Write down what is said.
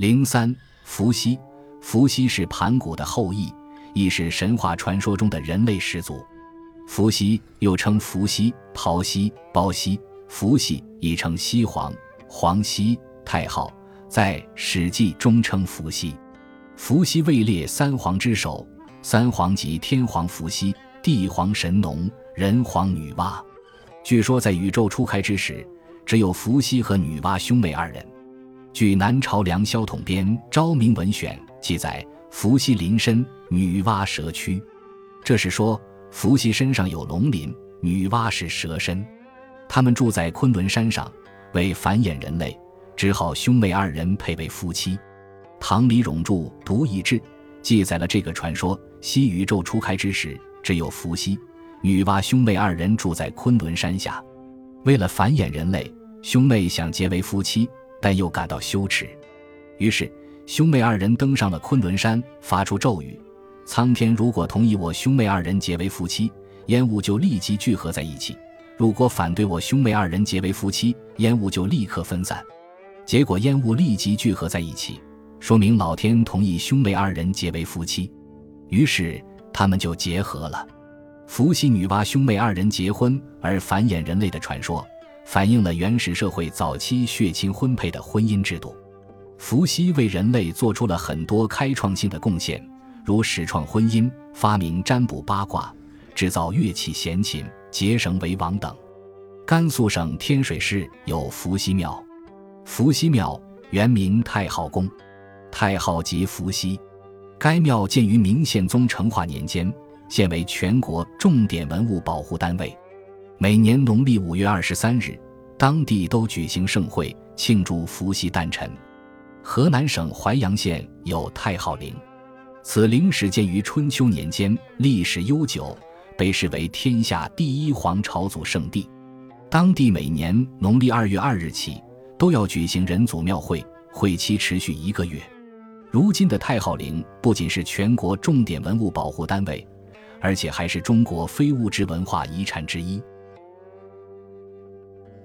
零三，伏羲。伏羲是盘古的后裔，亦是神话传说中的人类始祖。伏羲又称伏羲、刨羲、包羲、伏羲，亦称羲皇、黄羲、太昊，在《史记》中称伏羲。伏羲位列三皇之首，三皇即天皇伏羲、地皇神农、人皇女娲。据说在宇宙初开之时，只有伏羲和女娲兄妹二人。据南朝梁萧统编《昭明文选》记载，伏羲临身，女娲蛇躯。这是说伏羲身上有龙鳞，女娲是蛇身。他们住在昆仑山上，为繁衍人类，只好兄妹二人配为夫妻。唐李荣著《独一志》记载了这个传说：西宇宙初开之时，只有伏羲、女娲兄妹二人住在昆仑山下，为了繁衍人类，兄妹想结为夫妻。但又感到羞耻，于是兄妹二人登上了昆仑山，发出咒语：“苍天如果同意我兄妹二人结为夫妻，烟雾就立即聚合在一起；如果反对我兄妹二人结为夫妻，烟雾就立刻分散。”结果烟雾立即聚合在一起，说明老天同意兄妹二人结为夫妻，于是他们就结合了。伏羲、女娲兄妹二人结婚而繁衍人类的传说。反映了原始社会早期血亲婚配的婚姻制度。伏羲为人类做出了很多开创性的贡献，如始创婚姻、发明占卜八卦、制造乐器弦琴、结绳为网等。甘肃省天水市有伏羲庙，伏羲庙原名太昊宫，太昊即伏羲。该庙建于明宪宗成化年间，现为全国重点文物保护单位。每年农历五月二十三日，当地都举行盛会庆祝伏羲诞辰。河南省淮阳县有太昊陵，此陵始建于春秋年间，历史悠久，被视为天下第一皇朝祖圣地。当地每年农历二月二日起都要举行人祖庙会，会期持续一个月。如今的太昊陵不仅是全国重点文物保护单位，而且还是中国非物质文化遗产之一。